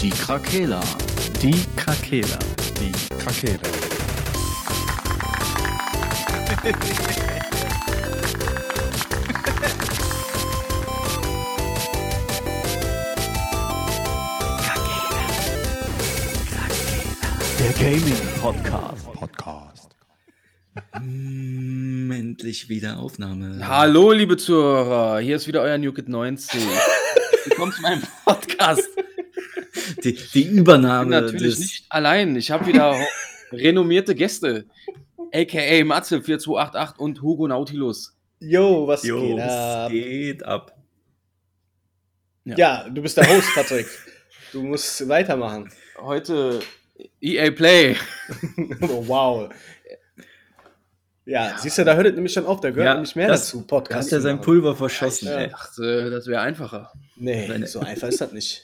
Die Krakela. Die Krakela. Die Krakela. Der Gaming Podcast. Podcast. Mm, endlich wieder Aufnahme. Hallo, liebe Zuhörer, hier ist wieder euer NewKid 90. Willkommen zu meinem Podcast. Die, die Ich bin Übernahme natürlich des, nicht allein. Ich habe wieder renommierte Gäste. AKA Matze 4288 und Hugo Nautilus. Jo, was Jo, geht es ab? geht ab. Ja, du bist der Host, Patrick. Du musst weitermachen. Heute EA Play. oh, wow. Ja, siehst du, da hört es nämlich schon auf. Da gehört Ja, nämlich mehr das- dazu, Da Podcast. hat er zu sein. Pulver verschossen. Ja. ey. Ich dachte, das wäre einfacher. Nee, Seine- so einfach ist das nicht.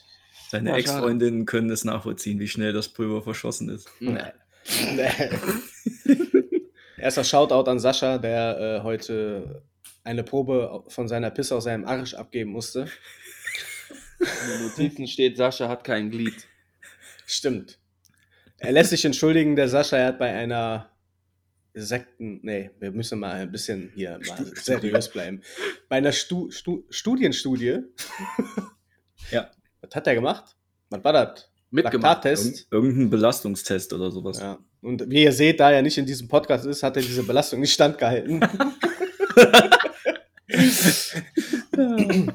Seine Oh, schade. Ex-Freundinnen können es nachvollziehen, wie schnell das Pulver verschossen ist. Nee. Nee. Erster Shoutout an Sascha, der äh, heute eine Probe von seiner Pisse aus seinem Arsch abgeben musste. In den Notizen steht, Sascha hat kein Glied. Stimmt. Er lässt sich entschuldigen, der Sascha, er hat bei einer Sekten, nee, wir müssen mal ein bisschen hier mal seriös bleiben. Bei einer Stu, Stu, Studienstudie. Ja. Was hat er gemacht? Was war das? Mitgemacht. Laktattest. Irgend- Irgendein Belastungstest oder sowas. Ja. Und wie ihr seht, da er nicht in diesem Podcast ist, hat er diese Belastung nicht standgehalten.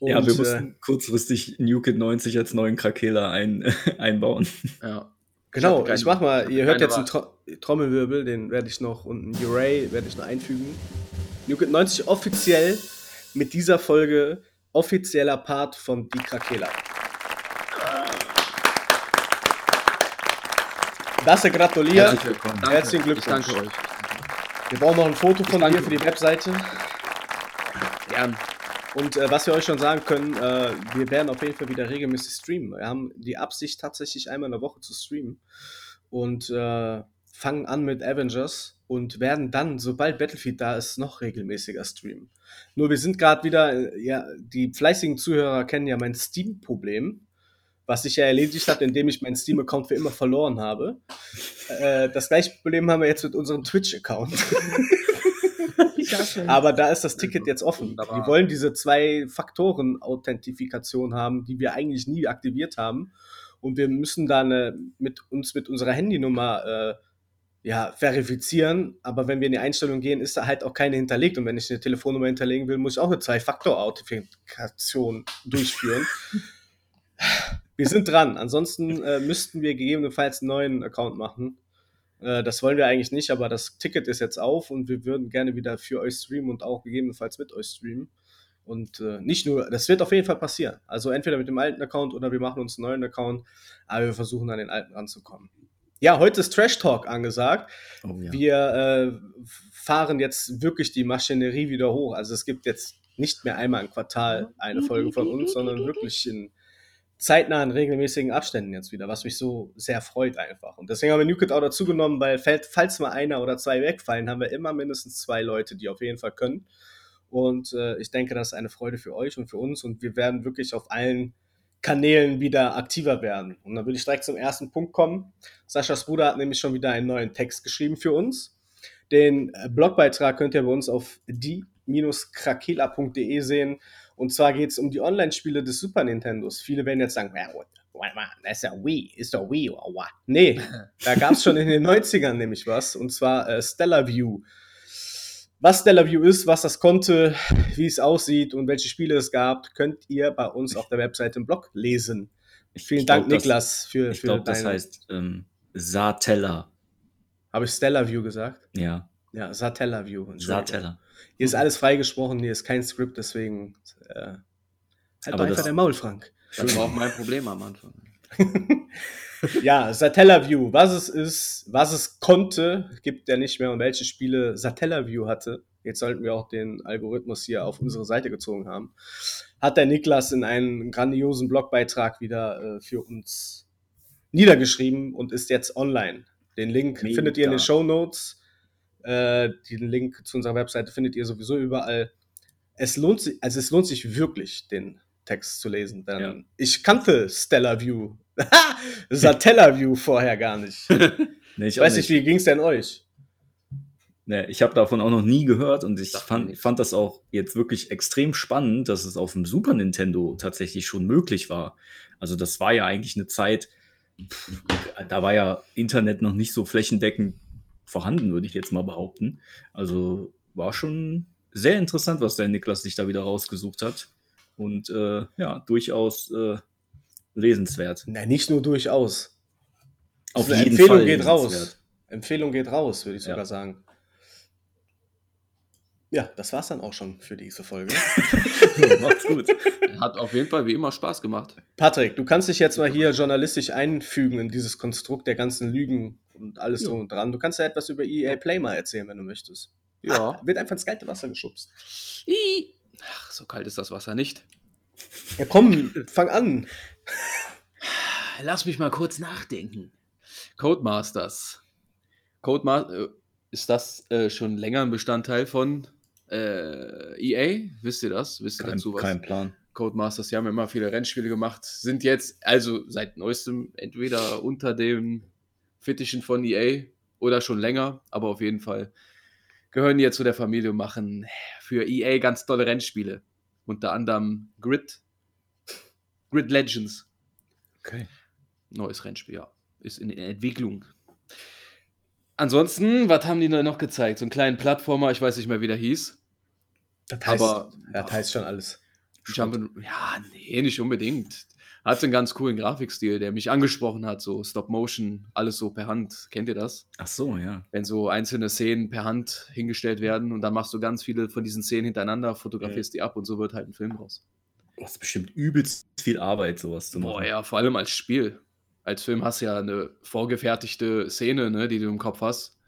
ja, Und, wir äh, mussten kurzfristig New Kid 90 als neuen Krakela ein, einbauen. Ja. Genau, keine- ich mach mal, ihr hört jetzt einen Tro Trommelwirbel, den werde ich noch und einen Uray werde ich noch einfügen. New Kid 90 offiziell mit dieser Folge offizieller Part von Die Krakela. Das gratuliert. Herzlich willkommen. Danke. Herzlichen Glückwunsch. Ich danke euch. Wir brauchen noch ein Foto von dir für die Webseite. Gern. Und äh, was wir euch schon sagen können, äh, wir werden auf jeden Fall wieder regelmäßig streamen. Wir haben die Absicht, tatsächlich einmal in der Woche zu streamen. Und äh, fangen an mit Avengers und werden dann, sobald Battlefield da ist, noch regelmäßiger streamen. Nur wir sind gerade wieder, äh, ja, die fleißigen Zuhörer kennen ja mein Steam-Problem, was sich ja erledigt hat, indem ich meinen Steam-Account für immer verloren habe. Äh, das gleiche Problem haben wir jetzt mit unserem Twitch-Account. Aber da ist das Ticket jetzt offen. Die wollen diese zwei Faktoren-Authentifikation haben, die wir eigentlich nie aktiviert haben. Und wir müssen da eine, mit uns mit unserer Handynummer äh, ja, verifizieren. Aber wenn wir in die Einstellung gehen, ist da halt auch keine hinterlegt. Und wenn ich eine Telefonnummer hinterlegen will, muss ich auch eine Zwei-Faktor-Authentifikation durchführen. wir sind dran. Ansonsten äh, müssten wir gegebenenfalls einen neuen Account machen. Äh, Das wollen wir eigentlich nicht, aber das Ticket ist jetzt auf und wir würden gerne wieder für euch streamen und auch gegebenenfalls mit euch streamen. Und äh, nicht nur, das wird auf jeden Fall passieren. Also entweder mit dem alten Account oder wir machen uns einen neuen Account, aber wir versuchen an den alten ranzukommen. Ja, heute ist Trash Talk angesagt. Oh, ja. Wir äh, fahren jetzt wirklich die Maschinerie wieder hoch. Also es gibt jetzt nicht mehr einmal im Quartal eine Folge von uns, sondern wirklich in zeitnahen, regelmäßigen Abständen jetzt wieder, was mich so sehr freut einfach. Und deswegen haben wir Newkit auch dazu genommen, weil falls mal einer oder zwei wegfallen, haben wir immer mindestens zwei Leute, die auf jeden Fall können. Und äh, ich denke, das ist eine Freude für euch und für uns. Und wir werden wirklich auf allen Kanälen wieder aktiver werden. Und dann würde ich direkt zum ersten Punkt kommen. Saschas Bruder hat nämlich schon wieder einen neuen Text geschrieben für uns. Den äh, Blogbeitrag könnt ihr bei uns auf die-krakela.de sehen. Und zwar geht es um die Online-Spiele des Super Nintendos. Viele werden jetzt sagen, "Ja, what- what- what, das ist ja Wii, ist doch Wii oder what? Nee, da gab es schon in den 90ern nämlich was. Und zwar äh, Stellar View. Was Stellar View ist, was das konnte, wie es aussieht und welche Spiele es gab, könnt ihr bei uns auf der Webseite im Blog lesen. Vielen Ich Dank, glaub, das- Niklas, für, Ich für glaube, das deine- heißt ähm, Satella. Habe ich Stellar View gesagt? Ja, Ja, Satella View. Entschuldigung. Satella. Hier ist alles freigesprochen, hier ist kein Skript, deswegen äh, halt Aber doch einfach das- der Maul, Frank. Das war auch mein Problem am Anfang. ja, Satellaview, was es ist, was es konnte, gibt ja nicht mehr und welche Spiele Satellaview hatte. Jetzt sollten wir auch den Algorithmus hier auf unsere Seite gezogen haben. Hat der Niklas in einem grandiosen Blogbeitrag wieder äh, für uns niedergeschrieben und ist jetzt online. Den Link Mega. findet ihr in den Show Notes. Äh, den Link zu unserer Webseite findet ihr sowieso überall. Es lohnt sich, also es lohnt sich wirklich, den Text zu lesen. Dann, Ja. Ich kannte Stellar View. Satella View vorher gar nicht. Nee, Ich weiß nicht, wie ging es denn euch? Nee, ich habe davon auch noch nie gehört und ich fand, fand das auch jetzt wirklich extrem spannend, dass es auf dem Super Nintendo tatsächlich schon möglich war. Also das war ja eigentlich eine Zeit, pff, da war ja Internet noch nicht so flächendeckend vorhanden, würde ich jetzt mal behaupten. Also war schon sehr interessant, was der Niklas sich da wieder rausgesucht hat. Und äh, ja, durchaus äh, lesenswert. Na, nicht nur durchaus. Auf jeden Empfehlung Fall geht raus. Empfehlung geht raus, würde ich Ja. sogar sagen. Ja, das war's dann auch schon für diese Folge. Macht's gut. Hat auf jeden Fall wie immer Spaß gemacht. Patrick, du kannst dich jetzt mal hier journalistisch einfügen in dieses Konstrukt der ganzen Lügen und alles Ja. drum und dran. Du kannst ja etwas über EA Play mal erzählen, wenn du möchtest. Ja. Wird einfach ins kalte Wasser geschubst. Ach, so kalt ist das Wasser nicht. Ja, komm, fang an. Lass mich mal kurz nachdenken. Codemasters. Codemasters, ist das äh, schon länger ein Bestandteil von äh, EA? Wisst ihr das? Wisst ihr Kein, dazu was? kein Plan. Codemasters, die haben immer viele Rennspiele gemacht, sind jetzt also seit neuestem entweder unter den Fittichen von EA oder schon länger, aber auf jeden Fall gehören die jetzt zu der Familie und machen für EA ganz tolle Rennspiele. Unter anderem Grid, Grid Legends, Okay. neues Rennspiel, ja, ist in Entwicklung. Ansonsten, was haben die noch gezeigt? So einen kleinen Plattformer, ich weiß nicht mehr, wie der hieß. Das heißt, Aber- das heißt schon alles. Jump ja, nee, nicht unbedingt. Hat einen ganz coolen Grafikstil, der mich angesprochen hat, so Stop Motion, alles so per Hand. Kennt ihr das? Ach so, ja. Wenn so einzelne Szenen per Hand hingestellt werden und dann machst du ganz viele von diesen Szenen hintereinander, fotografierst die ab und so wird halt ein Film raus. Das ist bestimmt übelst viel Arbeit, sowas zu machen. Boah, ja, vor allem als Spiel. Als Film hast du ja eine vorgefertigte Szene, ne, die du im Kopf hast.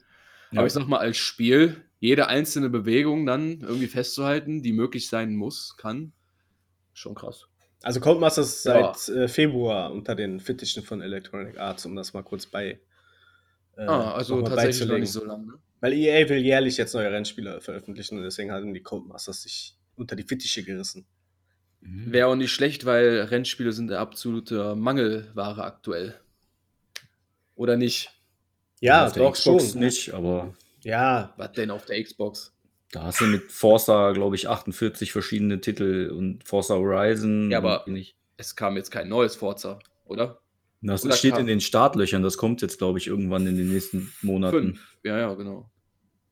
Ja. Aber ich sag mal, als Spiel, jede einzelne Bewegung dann irgendwie festzuhalten, die möglich sein muss, kann, schon krass. Also Codemasters ist Ja. seit äh, Februar unter den Fittichen von Electronic Arts, um das mal kurz bei. Äh, ah, also tatsächlich noch nicht so lange. Ne? Weil EA will jährlich jetzt neue Rennspiele veröffentlichen und deswegen haben die Codemasters sich unter die Fittiche gerissen. Mhm. Wäre auch nicht schlecht, weil Rennspiele sind der absolute Mangelware aktuell. Oder nicht? Ja, auf der doch Xbox schon. nicht, aber Ja, Was denn auf der Xbox? Da hast du mit Forza, glaube ich, 48 verschiedene Titel und Forza Horizon. Ja, aber-. Es kam jetzt kein neues Forza, oder? Das oder steht kam- in den Startlöchern, das kommt jetzt, glaube ich, irgendwann in den nächsten Monaten. Fünf. Ja, ja, genau.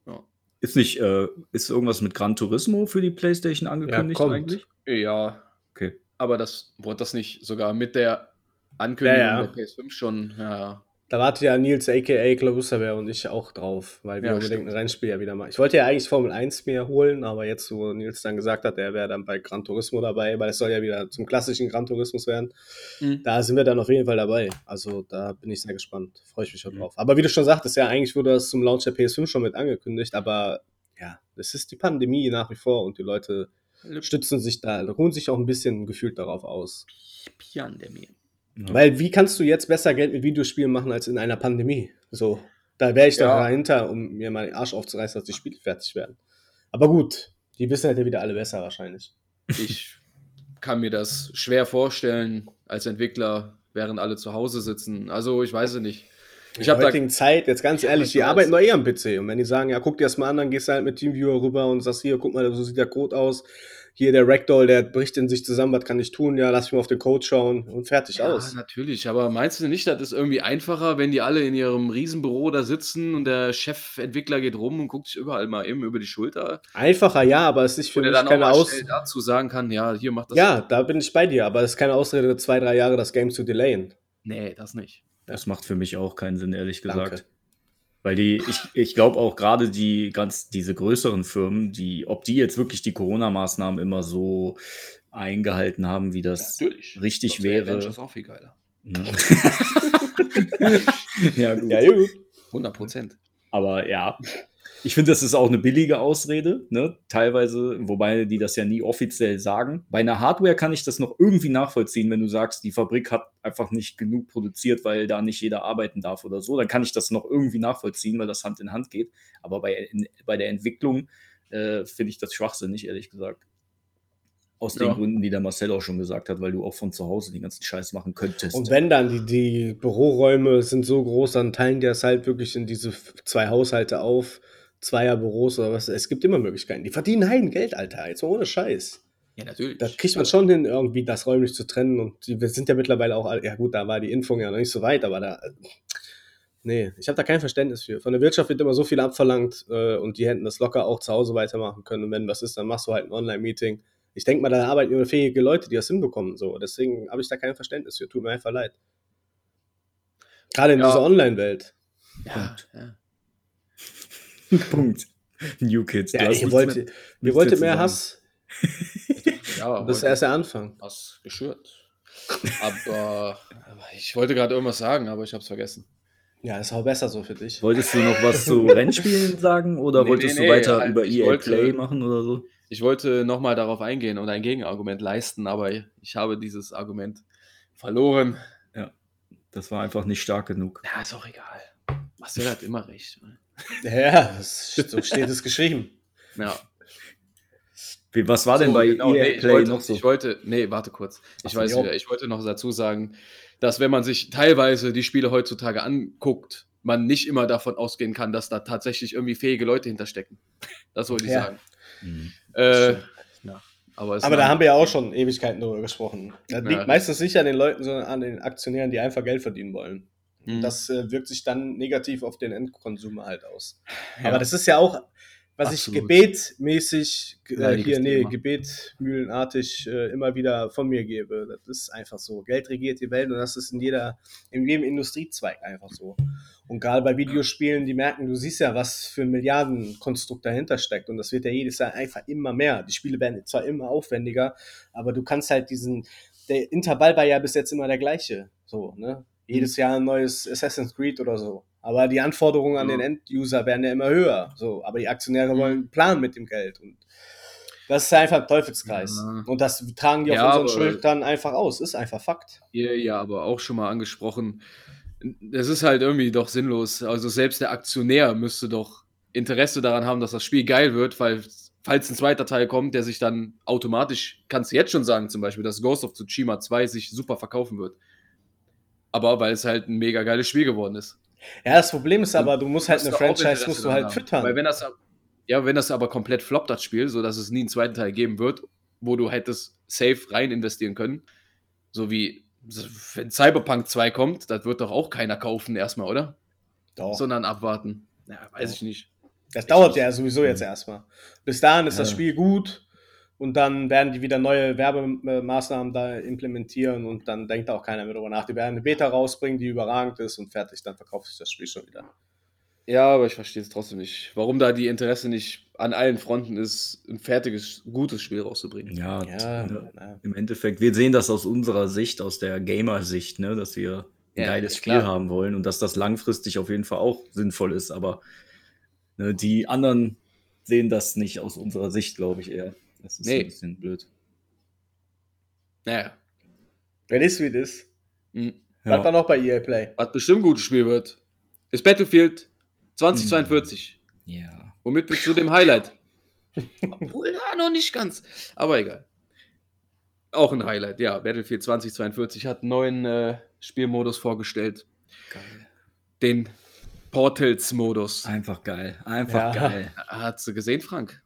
Ja, Ist nicht, äh, ist irgendwas mit Gran Turismo für die PlayStation angekündigt kommt. eigentlich? ja Okay. aber das wurde das nicht sogar mit der Ankündigung Ja, ja. der PS5 schon. Ja, ja. Da wartet ja Nils aka Klausaber und ich auch drauf, weil wir Ja, unbedingt stimmt. ein Rennspiel ja wieder machen. Ich wollte ja eigentlich Formel 1 mir holen, aber jetzt, wo Nils dann gesagt hat, er wäre dann bei Gran Turismo dabei, weil es soll ja wieder zum klassischen Gran Turismus werden, Mhm. da sind wir dann auf jeden Fall dabei. Also da bin ich sehr gespannt. Freue ich mich schon Mhm. drauf. Aber wie du schon sagtest, ja, eigentlich wurde das zum Launch der PS5 schon mit angekündigt, aber ja, es ist die Pandemie nach wie vor und die Leute stützen sich da, ruhen sich auch ein bisschen gefühlt darauf aus. Pandemie. Ja. Weil wie kannst du jetzt besser Geld mit Videospielen machen als in einer Pandemie? So, da wäre ich doch Ja. dahinter, um mir mal den Arsch aufzureißen, dass die Spiele fertig werden. Aber gut, die wissen halt ja wieder alle besser wahrscheinlich. Ich kann mir das schwer vorstellen als Entwickler, während alle zu Hause sitzen. Also ich weiß es nicht. Ich habe da heutigen Zeit, jetzt ganz ehrlich, ich die arbeiten doch eh am PC. Und wenn die sagen, ja, guck dir das mal an, dann gehst du halt mit Teamviewer rüber und sagst, hier, guck mal, so sieht der Code aus. Hier, der Ragdoll, der bricht in sich zusammen, was kann ich tun? Ja, lass mich mal auf den Code schauen und fertig Ja, aus. natürlich, aber meinst du nicht, das ist irgendwie einfacher, wenn die alle in ihrem Riesenbüro da sitzen und der Chefentwickler geht rum und guckt sich überall mal eben über die Schulter? Einfacher, ja, aber es ist für Und mich dann keine mal Aus... schnell dazu sagen kann, ja, hier macht das. Ja, da bin ich bei dir, aber es ist keine Ausrede, zwei, drei Jahre das Game zu delayen. Nee, das nicht. Das macht für mich auch keinen Sinn, ehrlich gesagt. Danke. Weil die, ich, ich glaube auch gerade die ganz, diese größeren Firmen, die, ob die jetzt wirklich die Corona-Maßnahmen immer so eingehalten haben, wie das Natürlich. richtig Sonst wäre wäre. Avengers auch viel geiler. Ne? ja, gut. Ja, gut. 100 Prozent. Aber ja, ich finde, das ist auch eine billige Ausrede, ne? Teilweise, wobei die das ja nie offiziell sagen. Bei einer Hardware kann ich das noch irgendwie nachvollziehen, wenn du sagst, die Fabrik hat einfach nicht genug produziert, weil da nicht jeder arbeiten darf oder so. Dann kann ich das noch irgendwie nachvollziehen, weil das Hand in Hand geht. Aber bei, in, bei der Entwicklung äh, finde ich das schwachsinnig, ehrlich gesagt. Aus den Ja. Gründen, die der Marcel auch schon gesagt hat, weil du auch von zu Hause den ganzen Scheiß machen könntest. Und wenn dann die, die Büroräume sind so groß, dann teilen die das halt wirklich in diese zwei Haushalte auf, Zweierbüros oder was. Es gibt immer Möglichkeiten. Die verdienen Heiden Geld, Alter. Jetzt mal ohne Scheiß. Ja, natürlich. Da kriegt man schon hin, irgendwie das räumlich zu trennen. Und wir sind ja mittlerweile auch, ja gut, da war die Impfung ja noch nicht so weit, aber da. Nee, ich habe da kein Verständnis für. Von der Wirtschaft wird immer so viel abverlangt äh, und die hätten das locker auch zu Hause weitermachen können. Und wenn was ist, dann machst du halt ein Online-Meeting. Ich denke mal, da arbeiten immer fähige Leute, die das hinbekommen. So. Deswegen habe ich da kein Verständnis für. Tut mir einfach leid. Gerade in Ja. dieser Online-Welt. ja, ja. Punkt. New Kids. Ja, hast ihr nichts wollt, mehr- ihr wolltet mehr. Hass. ja Das ist erst der Anfang. was geschürt. Aber, ich wollte gerade irgendwas sagen, aber ich habe es vergessen. Ja, ist auch besser so für dich. Wolltest du noch was zu Rennspielen sagen oder Nee, wolltest nee, du weiter nee, halt, über ich EA wollte- Play machen oder so? Ich wollte nochmal darauf eingehen und ein Gegenargument leisten, aber ich habe dieses Argument verloren. Das war einfach nicht stark genug. Ja, ist auch egal. Marcel hat immer recht. ne? Ja, so steht es geschrieben. Ja. Wie, was war denn So, bei genau, EA nee, ich Play wollte, noch so? Ich wollte, nee, warte kurz. Ich Ach so, weiß wieder, ich wollte noch dazu sagen, dass wenn man sich teilweise die Spiele heutzutage anguckt, man nicht immer davon ausgehen kann, dass da tatsächlich irgendwie fähige Leute hinterstecken. Das wollte ich Ja. sagen. Mhm. Äh, ja, aber Aber da haben wir ja auch schon Ewigkeiten darüber gesprochen. Das liegt Ja. meistens nicht an den Leuten, sondern an den Aktionären, die einfach Geld verdienen wollen. Mhm. Das äh, wirkt sich dann negativ auf den Endkonsumer halt aus. Ja. Aber das ist ja auch, was Absolut. ich gebetmäßig, äh, hier, nee, Thema. gebetmühlenartig äh, immer wieder von mir gebe. Das ist einfach so. Geld regiert die Welt und das ist in jeder, in jedem Industriezweig einfach so. Und gerade bei Videospielen, die merken, du siehst ja, was für ein Milliardenkonstrukt dahinter steckt. Und das wird ja jedes Jahr einfach immer mehr. Die Spiele werden zwar immer aufwendiger, aber du kannst halt diesen, der Intervall war ja bis jetzt immer der gleiche. So, ne? Jedes Jahr ein neues Assassin's Creed oder so. Aber die Anforderungen an Ja. den Enduser werden ja immer höher. So, aber die Aktionäre Mhm. wollen einen Plan mit dem Geld. Und das ist einfach ein Teufelskreis. Ja. Und das tragen die auf Ja, unseren Schultern einfach aus. Ist einfach Fakt. ihr ja aber auch schon mal angesprochen. Das ist halt irgendwie doch sinnlos. Also selbst der Aktionär müsste doch Interesse daran haben, dass das Spiel geil wird, weil falls ein zweiter Teil kommt, der sich dann automatisch, kannst du jetzt schon sagen, zum Beispiel, dass Ghost of Tsushima 2 sich super verkaufen wird. Aber weil es halt ein mega geiles Spiel geworden ist. Ja, das Problem ist aber, du musst halt Musst eine Franchise musst du halt haben. füttern. Weil wenn das, ja, wenn das aber komplett floppt, das Spiel, sodass es nie einen zweiten Teil geben wird, wo du hättest safe rein investieren können, so wie wenn Cyberpunk 2 kommt, das wird doch auch keiner kaufen erstmal, oder? Doch. Sondern abwarten. Ja, weiß Doch. ich nicht. Das dauert ja sowieso jetzt erstmal. Bis dahin ist das Ja. Spiel gut und dann werden die wieder neue Werbemaßnahmen da implementieren und dann denkt auch keiner mehr drüber nach. Die werden eine Beta rausbringen, die überragend ist und fertig, dann verkauft sich das Spiel schon wieder. Ja, aber ich verstehe es trotzdem nicht. Warum da die Interesse nicht an allen Fronten ist, ein fertiges, gutes Spiel rauszubringen. Ja, Ja, ja. im Endeffekt, wir sehen das aus unserer Sicht, aus der Gamer-Sicht, ne, dass wir ein Ja, geiles Spiel klar. haben wollen und dass das langfristig auf jeden Fall auch sinnvoll ist. Aber ne, die anderen sehen das nicht aus unserer Sicht, glaube ich eher. Das ist Nee. ein bisschen blöd. Naja. Wenn ist wie das. Hm. Was war noch bei EA Play? Was bestimmt ein gutes Spiel wird, ist Battlefield 2042. ja. Womit wir zu dem Highlight. Obwohl, ja, noch nicht ganz. Aber egal. Auch ein Highlight, ja. Battlefield 2042 hat einen neuen äh, Spielmodus vorgestellt. Geil. Den Portals-Modus. Einfach geil. Einfach Ja. geil. Hast du gesehen, Frank?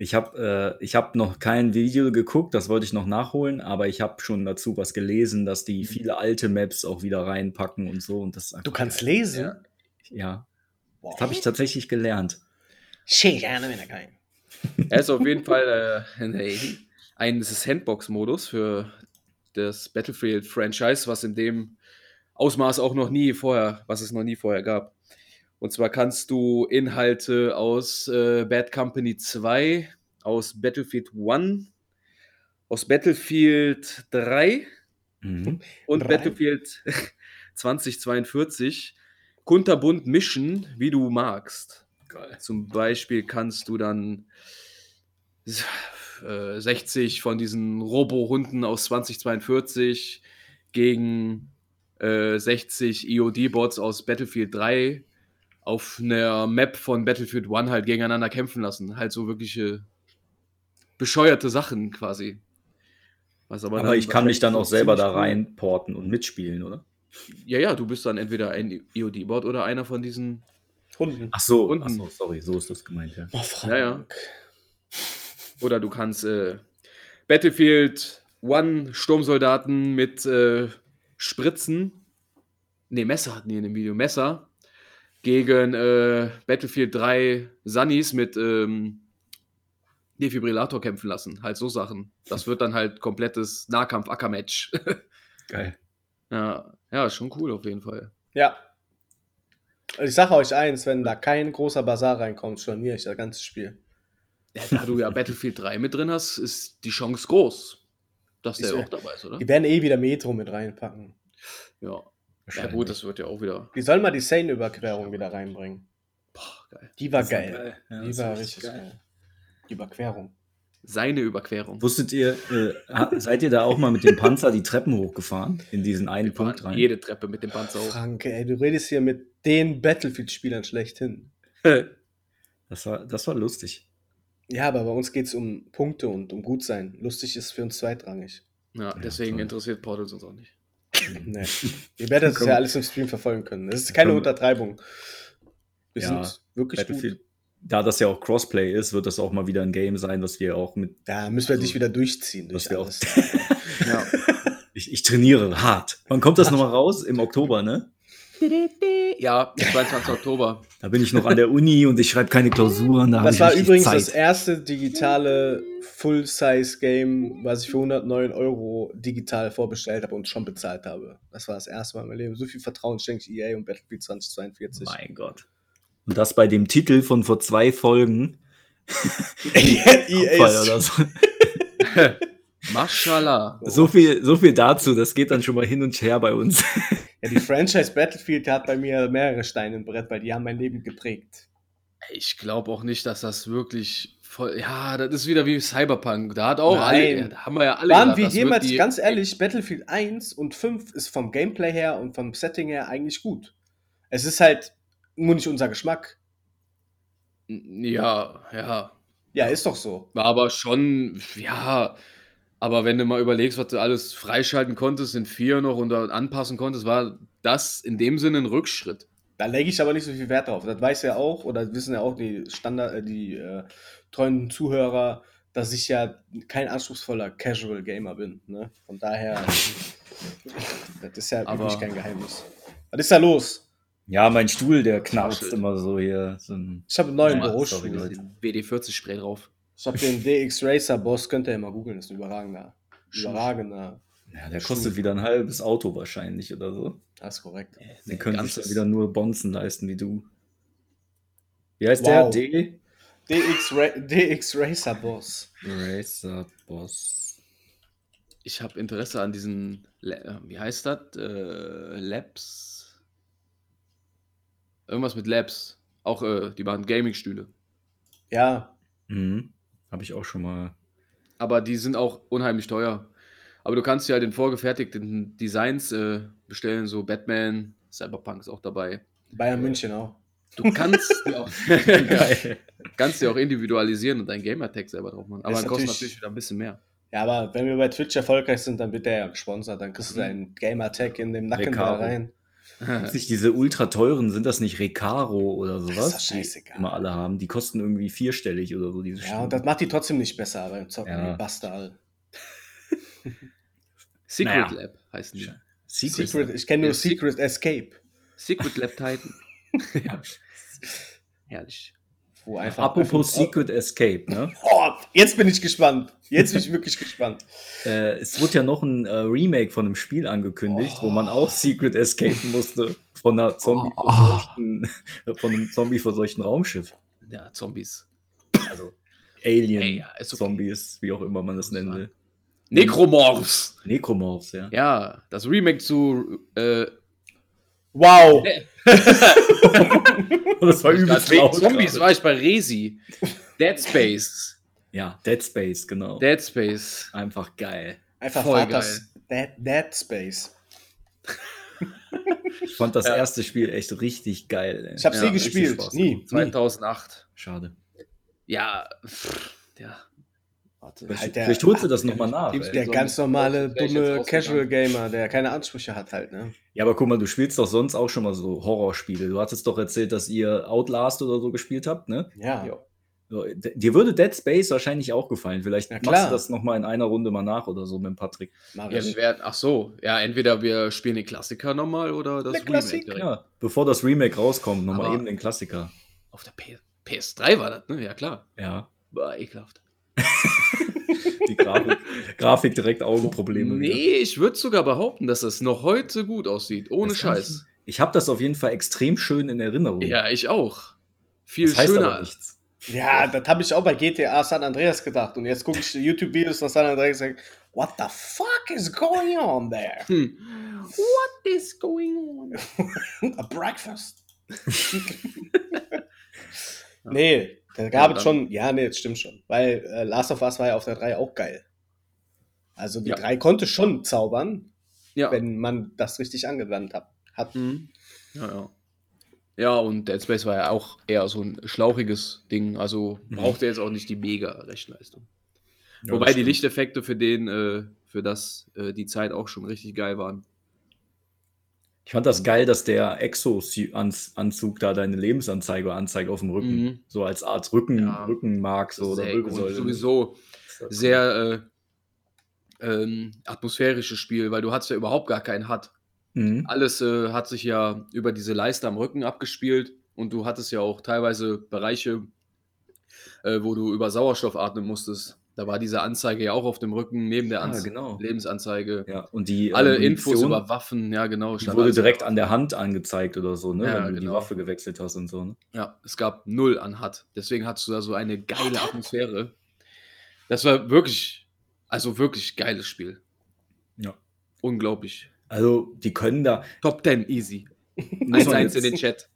Ich habe äh, ich hab noch kein Video geguckt, das wollte ich noch nachholen, aber ich habe schon dazu was gelesen, dass die viele alte Maps auch wieder reinpacken und so. Und das ist Du kannst geil. lesen? Ja. Ja, das habe ich tatsächlich gelernt. Er. Er ist auf jeden Fall äh, nee, ein Sandbox-Modus für das Battlefield-Franchise, was in dem Ausmaß auch noch nie vorher, was es noch nie vorher gab. Und zwar kannst du Inhalte aus äh, Bad Company 2, aus Battlefield 1, aus Battlefield 3 Mhm. und Drei? Battlefield 2042 kunterbunt mischen, wie du magst. Zum Beispiel kannst du dann äh, 60 von diesen Robo-Hunden aus 2042 gegen äh, 60 EOD-Bots aus Battlefield 3 auf einer Map von Battlefield 1 halt gegeneinander kämpfen lassen. Halt so wirkliche bescheuerte Sachen quasi. Was aber, Aber ich kann mich dann auch selber da reinporten und mitspielen, oder? Ja, ja, du bist dann entweder ein EOD-Bot oder einer von diesen. Hunden. Ach so, Unten. ach so, sorry, so ist das gemeint, ja. Oh. Ja, ja. Oder du kannst äh, Battlefield One Sturmsoldaten mit äh, Spritzen, nee, Messer hatten die in dem Video, Messer, gegen äh, Battlefield 3 Sunnies mit ähm, Defibrillator kämpfen lassen. Halt so Sachen. Das wird dann halt komplettes Nahkampf-Acker-Match. Geil. ja, ja, schon cool auf jeden Fall. Ja. Also Ich sage euch eins, wenn da kein großer Bazar reinkommt, storniere ich das ganze Spiel. Ja, da du ja Battlefield 3 mit drin hast, ist die Chance groß, dass der Ist auch dabei ist, oder? Die werden eh wieder Metro mit reinpacken. Ja. Ja, gut, das wird ja auch wieder. Die sollen mal die Seine-Überquerung wieder reinbringen. Boah, geil. Die war geil. geil. Ja, die war richtig richtig geil. Die Überquerung. Seine Überquerung. Wusstet ihr, äh, seid ihr da auch mal mit dem Panzer die Treppen hochgefahren? In diesen einen Wir Punkt rein? Jede Treppe mit dem Panzer hoch. Frank, ey, du redest hier mit den Battlefield-Spielern schlechthin. Das war, das war lustig. Ja, aber bei uns geht es um Punkte und um Gutsein. Lustig ist für uns zweitrangig. Ja, deswegen toll. interessiert Portals uns auch nicht. Nee. Ihr werdet es ja alles im Stream verfolgen können. Das ist keine. Untertreibung. Wir Ja, sind wirklich Battlefield, gut. da das ja auch Crossplay ist, wird das auch mal wieder ein Game sein, was wir auch mit. Da müssen wir Also, dich wieder durchziehen. Durch was wir auch- alles. Ja. Ich, ich trainiere hart. Wann kommt das nochmal raus? Im Oktober, ne? ja, 22. Oktober. Da bin ich noch an der Uni und ich schreibe keine Klausuren. Da Das war übrigens Zeit. das erste digitale Full-Size-Game, was ich für 109 Euro digital vorbestellt habe und schon bezahlt habe. Das war das erste Mal in meinem Leben. So viel Vertrauen schenke ich EA und Battlefield 2042. Mein Gott. Und das bei dem Titel von vor zwei Folgen. EA oder so. Mashallah. So viel, so viel dazu. Das geht dann schon mal hin und her bei uns. Ja, die Franchise Battlefield hat bei mir mehrere Steine im Brett, weil die haben mein Leben geprägt. Ich glaube auch nicht, dass das wirklich voll. Ja, das ist wieder wie Cyberpunk. Da hat auch Nein. alle. Da haben wir ja alle. Waren gedacht, wir jemals, die- ganz ehrlich, Battlefield 1 und 5 ist vom Gameplay her und vom Setting her eigentlich gut. Es ist halt nur nicht unser Geschmack. Ja, ja. Ja, ist doch so. War aber schon, ja. Aber wenn du mal überlegst, was du alles freischalten konntest in vier noch und anpassen konntest, war das in dem Sinne ein Rückschritt. Da lege ich aber nicht so viel Wert drauf. Das weiß ja auch, oder wissen ja auch die Standard, äh, die äh, treuen Zuhörer, dass ich ja kein anspruchsvoller Casual Gamer bin. Ne? Von daher, das ist ja Aber- wirklich kein Geheimnis. Was ist da los? Ja, mein Stuhl, der knarzt immer so hier. So ein Ich habe einen neuen Bürostuhl. sorry, Leute. WD-40-Spray drauf. Ich habe den DX Racer Boss, könnt ihr ja mal googeln, ist ein überragender. Überragender. ja, der kostet wieder ein halbes Auto wahrscheinlich oder so. Das ist korrekt. Den können sich ganzes- dann wieder nur Bonzen leisten wie du. Wie heißt Wow. der? D? DX, Ra DX Racer Boss. Racer Boss. Ich habe Interesse an diesen, äh, wie heißt das? Äh, Labs. Irgendwas mit Labs. Auch äh, die machen Gaming-Stühle. Ja, Mhm. Habe ich auch schon mal. Aber die sind auch unheimlich teuer. Aber du kannst ja halt in vorgefertigten Designs äh, bestellen, so Batman, Cyberpunk ist auch dabei. Bayern München auch. Du kannst die auch, kannst die auch individualisieren und deinen Gamertag selber drauf machen. Aber Das dann kostet natürlich- natürlich wieder ein bisschen mehr. Ja, aber wenn wir bei Twitch erfolgreich sind, dann wird der ja gesponsert. Dann kriegst du deinen Gamer-Tag in dem Nacken da rein. Sich diese ultra teuren, sind das nicht Recaro oder Das ist sowas? doch scheißegal. Die immer alle haben. Die kosten irgendwie vierstellig oder so, diese Ja, und das macht die trotzdem nicht besser beim Zocken, Ja. die Bastard. Secret Naja. Lab heißen die. Secret. Secret, ich kenne nur Ja, Sec- Secret Escape, Secret Lab Titan. Ja. Herrlich. Wo einfach. Apropos Secret Escape, ne? Oh, jetzt bin ich gespannt. Jetzt bin ich wirklich gespannt. Äh, es wurde ja noch ein äh, Remake von einem Spiel angekündigt, wo man auch Secret escapen musste von einer Zombie verseuchten, von einem Zombie verseuchten Raumschiff. Ja, Zombies. Also Alien, Ey, ja, okay. Zombies, wie auch immer man das nennen will. Necromorphs. Necromorphs, ja. Ja, das Remake zu äh, Wow. das war übelst wegen laut Zombies gerade. war ich bei Resi. Dead Space. Ja, Dead Space, genau. Dead Space. Einfach geil. Einfach Voll Vaters Dead, Dead Space. Ich fand das Ja. erste Spiel echt richtig geil. Ey. Ich habe Ja, nie gespielt. Nie. 2008. Schade. Ja, pff, ja. Warte. Vielleicht, Halt der- vielleicht holst du das nochmal nach. Der So ganz normale, dumme. Casual-Gamer, der keine Ansprüche hat halt, ne? Ja, aber guck mal, du spielst doch sonst auch schon mal so Horrorspiele. Du hattest doch erzählt, dass ihr Outlast oder so gespielt habt, ne? Ja. Ja. So, Dir würde Dead Space wahrscheinlich auch gefallen. Vielleicht Ja, machst du das nochmal in einer Runde mal nach oder so mit dem Patrick. Ja, werden, ach so, ja, entweder wir spielen den Klassiker nochmal oder das Der Remake Klassik, direkt. Ja, bevor das Remake rauskommt, nochmal eben den Klassiker. Auf der P PS3 war das, ne? Ja, klar. Ja, Boah, ekelhaft. die Grafik, Grafik direkt Augenprobleme. wieder. Nee, ich würde sogar behaupten, dass es noch heute gut aussieht. Ohne Das Scheiß. Ich, ich habe das auf jeden Fall extrem schön in Erinnerung. Ja, ich auch. Viel das heißt schöner. aber nichts. Ja, das habe ich auch bei GTA San Andreas gedacht. Und jetzt gucke ich YouTube-Videos von San Andreas und sage, what the fuck is going on there? Hm. What is going on? A breakfast. nee, da gab Ja, es schon, ja, nee, das stimmt schon. Weil äh, Last of Us war ja auf der 3 auch geil. Also die Ja. 3 konnte schon zaubern, Ja. wenn man das richtig angewandt hat. hat. Mhm. Ja, ja. Ja, und Dead Space war ja auch eher so ein schlauchiges Ding. Also Mhm. brauchte jetzt auch nicht die mega Rechenleistung. Ja, Wobei die. Lichteffekte für den, äh, für das, äh, die Zeit auch schon richtig geil waren. Ich fand das geil, dass der Exo-Anzug da deine Lebensanzeige anzeigt auf dem Rücken. Mhm. So als Art Rücken, Ja. Rückenmark so, oder. Wirbelsäule. Sowieso sehr äh, ähm, atmosphärisches Spiel, weil du hattest ja überhaupt gar keinen HUD. Mhm. Alles äh, hat sich ja über diese Leiste am Rücken abgespielt und du hattest ja auch teilweise Bereiche, äh, wo du über Sauerstoff atmen musstest. Da war diese Anzeige ja auch auf dem Rücken neben der Ah, Anz genau. Lebensanzeige. Ja, und die Alle äh, Infos über Waffen, ja genau. die wurde alles direkt an der Hand angezeigt oder so, ne? Ja, wenn du die genau. Waffe gewechselt hast und so. Ne? Ja, es gab null an HUD. Deswegen hattest du da so eine geile Atmosphäre. Das war wirklich, also wirklich geiles Spiel. Ja. Unglaublich. Also, die können da Top 10, easy. Muss man 1-1 jetzt- in den Chat.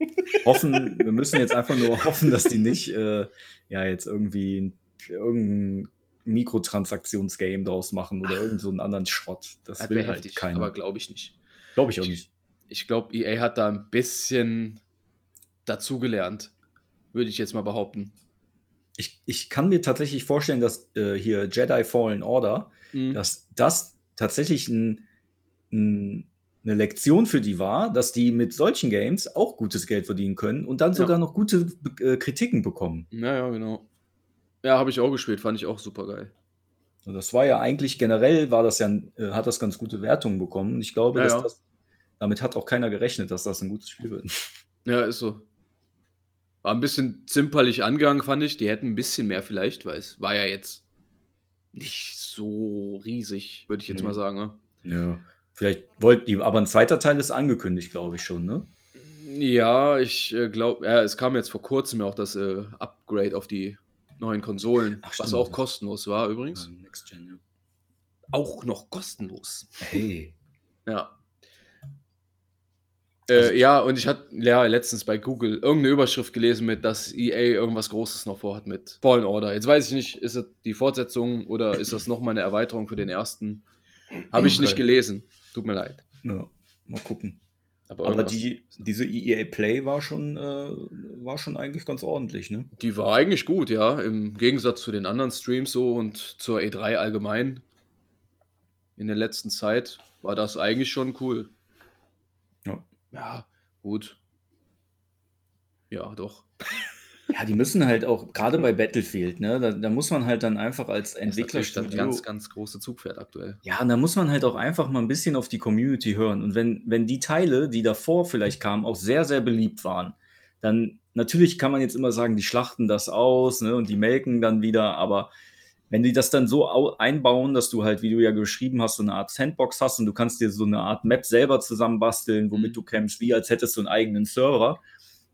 hoffen, wir müssen jetzt einfach nur hoffen, dass die nicht äh, ja jetzt irgendwie irgendein Mikrotransaktionsgame draus machen oder irgend so einen anderen Schrott. Das, Das will wäre halt heftig, keiner. aber glaube ich nicht. Glaube ich auch nicht. Ich glaube, EA hat da ein bisschen dazugelernt, würde ich jetzt mal behaupten. Ich, ich kann mir tatsächlich vorstellen, dass äh, hier Jedi Fallen Order, Mhm. dass das tatsächlich ein, ein, eine Lektion für die war, dass die mit solchen Games auch gutes Geld verdienen können und dann Ja. sogar noch gute äh, Kritiken bekommen. Ja, ja, genau. Ja, habe ich auch gespielt, fand ich auch super geil. Und das war ja eigentlich generell, war das ja, äh, hat das ganz gute Wertungen bekommen. Und ich glaube, Ja, dass ja. das, damit hat auch keiner gerechnet, dass das ein gutes Spiel wird. Ja, ist so. War ein bisschen zimperlich angegangen, fand ich. Die hätten ein bisschen mehr vielleicht, weil es war ja jetzt nicht so riesig, würde ich jetzt Nee. mal sagen. Ne? Ja. Vielleicht wollten die, aber ein zweiter Teil ist angekündigt, glaube ich schon, ne? Ja, ich äh, glaube, ja, es kam jetzt vor kurzem ja auch das äh, Upgrade auf die neuen Konsolen, Ach, was auch kostenlos war übrigens. Next Gen, ja. Auch noch kostenlos. Hey. Ja. Also- Äh, ja, und ich hatte ja letztens bei Google irgendeine Überschrift gelesen mit, dass EA irgendwas Großes noch vorhat mit Fallen Order. Jetzt weiß ich nicht, ist das die Fortsetzung oder ist das nochmal eine Erweiterung für den ersten? Habe ich nicht Okay. gelesen. Tut mir leid. Ja, mal gucken. Aber, Aber die, diese EA Play war schon, äh, war schon eigentlich ganz ordentlich, ne? die war eigentlich gut, ja. Im Gegensatz zu den anderen Streams so und zur E3 allgemein. In der letzten Zeit war das eigentlich schon cool. Ja. Ja, gut. Ja, doch. Ja, die müssen halt auch, gerade bei Battlefield, ne, da, da muss man halt dann einfach als Das ist das ganz, ganz große Zugpferd aktuell. Ja, und da muss man halt auch einfach mal ein bisschen auf die Community hören. Und wenn, wenn die Teile, die davor vielleicht kamen, auch sehr, sehr beliebt waren, dann natürlich kann man jetzt immer sagen, die schlachten das aus ne, und die melken dann wieder, aber wenn die das dann so au- einbauen, dass du halt, wie du ja geschrieben hast, so eine Art Sandbox hast und du kannst dir so eine Art Map selber zusammenbasteln, womit Mhm. du kämpfst, wie als hättest du einen eigenen Server,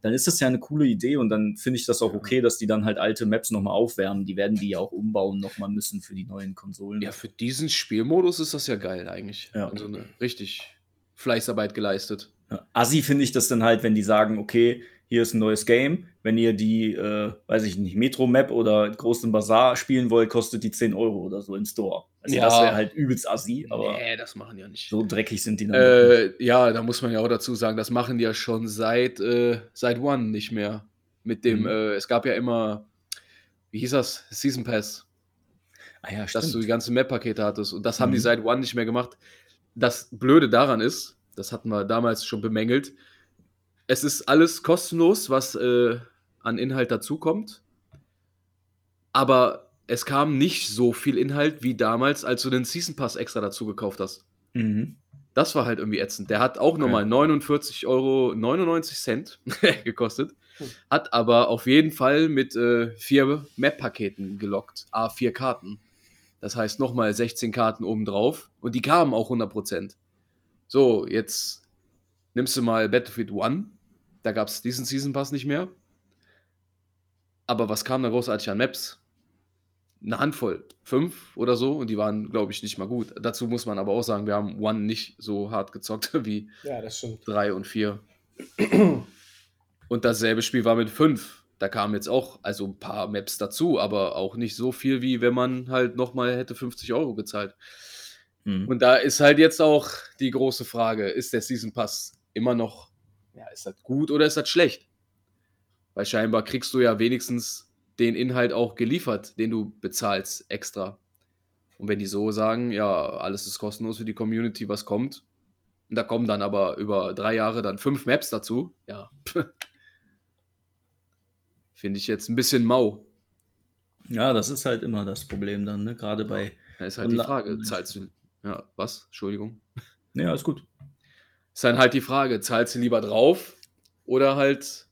dann ist das ja eine coole Idee und dann finde ich das auch okay, dass die dann halt alte Maps nochmal aufwärmen. Die werden die ja auch umbauen nochmal müssen für die neuen Konsolen. Ja, für diesen Spielmodus ist das ja geil eigentlich. Ja. Also eine richtig Fleißarbeit geleistet. Ja, Assi finde ich das dann halt, wenn die sagen, okay, hier ist ein neues Game. Wenn ihr die, äh, weiß ich nicht, Metro-Map oder großen Bazar spielen wollt, kostet die 10 Euro oder so im Store. Also Ja. das wäre halt übelst Assi, aber nee, das machen die ja nicht. so dreckig sind die dann. Äh, ja, da muss man ja auch dazu sagen, das machen die ja schon seit, äh, seit One nicht mehr. Mit dem, Mhm. äh, es gab ja immer, wie hieß das? Season Pass. Ah ja, dass du die ganzen Map-Pakete hattest. Und das haben die Mhm. seit One nicht mehr gemacht. Das Blöde daran ist, das hatten wir damals schon bemängelt, es ist alles kostenlos, was äh, an Inhalt dazukommt. Aber es kam nicht so viel Inhalt wie damals, als du den Season Pass extra dazu gekauft hast. Mhm. Das war halt irgendwie ätzend. Der hat auch nochmal 49,99 Euro gekostet. Hm. Hat aber auf jeden Fall mit äh, vier Map-Paketen gelockt. A4 Karten. Das heißt nochmal 16 Karten obendrauf. Und die kamen auch 100%. So, jetzt nimmst du mal Battlefield 1. Da gab es diesen Season Pass nicht mehr. Aber was kam da großartig an Maps? Eine Handvoll, fünf oder so, und die waren, glaube ich, nicht mal gut. Dazu muss man aber auch sagen, wir haben One nicht so hart gezockt wie Ja, das stimmt. drei und vier. Und dasselbe Spiel war mit fünf. Da kamen jetzt auch also ein paar Maps dazu, aber auch nicht so viel, wie wenn man halt nochmal hätte 50 Euro gezahlt. Mhm. Und da ist halt jetzt auch die große Frage: Ist der Season Pass immer noch, ja, ist das gut oder ist das schlecht? Weil scheinbar kriegst du ja wenigstens den Inhalt auch geliefert, den du bezahlst extra. Und wenn die so sagen, ja, alles ist kostenlos für die Community, was kommt, und da kommen dann aber über drei Jahre dann fünf Maps dazu, ja, finde ich jetzt ein bisschen mau. Ja, das ist halt immer das Problem dann, ne? Gerade bei. Da ist halt die Frage, zahlst du, ja, was? Entschuldigung. Ja, ist gut. Ist dann halt die Frage, zahlst du lieber drauf oder halt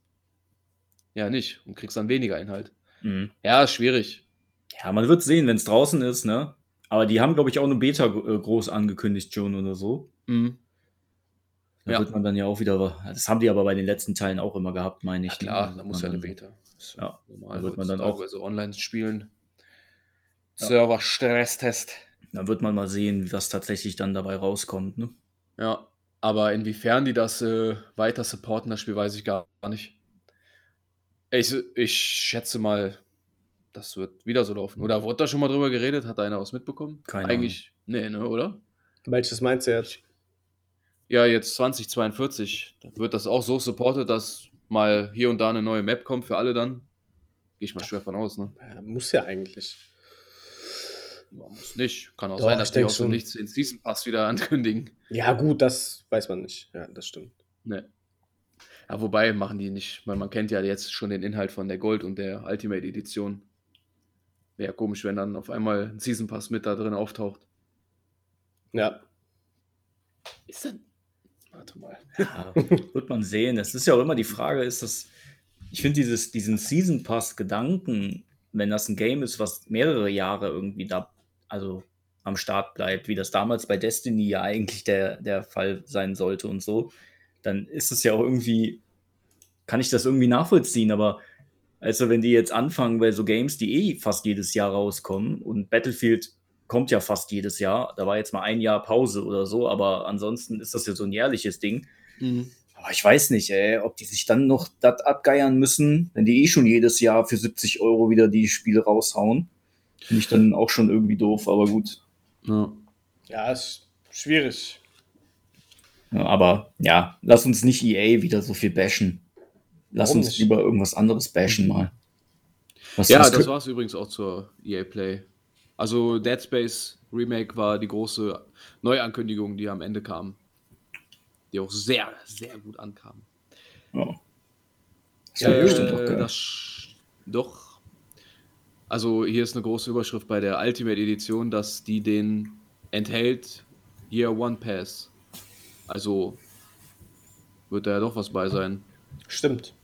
ja nicht und kriegst dann weniger Inhalt. Mhm. Ja, schwierig. Ja, man wird sehen, wenn es draußen ist, ne? Aber die haben, glaube ich, auch eine Beta äh, groß angekündigt schon oder so. Mhm. Da Ja. wird man dann ja auch wieder. Das haben die aber bei den letzten Teilen auch immer gehabt, meine ich. Ja, klar, ne? da muss ja eine Beta. Ja, normal, da wird man dann auch- heutzutage bei so online spielen. Ja. Server-Stresstest. Da wird man mal sehen, was tatsächlich dann dabei rauskommt, ne? Ja, aber inwiefern die das äh, weiter supporten, das Spiel weiß ich gar nicht. Ich, ich schätze mal, das wird wieder so laufen. Oder wurde da schon mal drüber geredet? Hat da einer was mitbekommen? Keine Eigentlich, nee, ne, oder? Welches meinst du jetzt? Ja, jetzt 2042. Da wird das auch so supportet, dass mal hier und da eine neue Map kommt für alle dann. Gehe ich mal schwer von aus, ne? Ja, muss ja eigentlich. Man muss nicht. Kann auch Doch, sein, dass die dem schon. Nichts den Season Pass wieder ankündigen. Ja, gut, das weiß man nicht. Ja, das stimmt. Ne. Ja, wobei machen die nicht, weil man kennt ja jetzt schon den Inhalt von der Gold und der Ultimate Edition. Wäre ja komisch, wenn dann auf einmal ein Season Pass mit da drin auftaucht. Ja. Ist denn? Warte mal. Ja, wird man sehen. Es ist ja auch immer die Frage, ist das. Ich finde dieses, diesen Season Pass-Gedanken, wenn das ein Game ist, was mehrere Jahre irgendwie da, also am Start bleibt, wie das damals bei Destiny ja eigentlich der, der Fall sein sollte und so, dann ist es ja auch irgendwie, kann ich das irgendwie nachvollziehen, aber also wenn die jetzt anfangen bei so Games, die eh fast jedes Jahr rauskommen und Battlefield kommt ja fast jedes Jahr, da war jetzt mal ein Jahr Pause oder so, aber ansonsten ist das ja so ein jährliches Ding. Aber ich weiß nicht, ey, ob die sich dann noch das abgeiern müssen, wenn die eh schon jedes Jahr für 70 Euro wieder die Spiele raushauen. Finde ich dann auch schon irgendwie doof, aber gut. Ja. Ja, ist schwierig. Ja, aber ja, lass uns nicht EA wieder so viel bashen. Lass Warum uns nicht? lieber irgendwas anderes bashen mal. Was, Ja, was das war es übrigens auch zur EA Play. Also Dead Space Remake war die große Neuankündigung, die am Ende kam. Die auch sehr, sehr gut ankam. ja. Das war Äh, das doch. Also hier ist eine große Überschrift bei der Ultimate Edition, dass die den enthält Year One Pass. Also wird da ja doch was bei sein. Stimmt.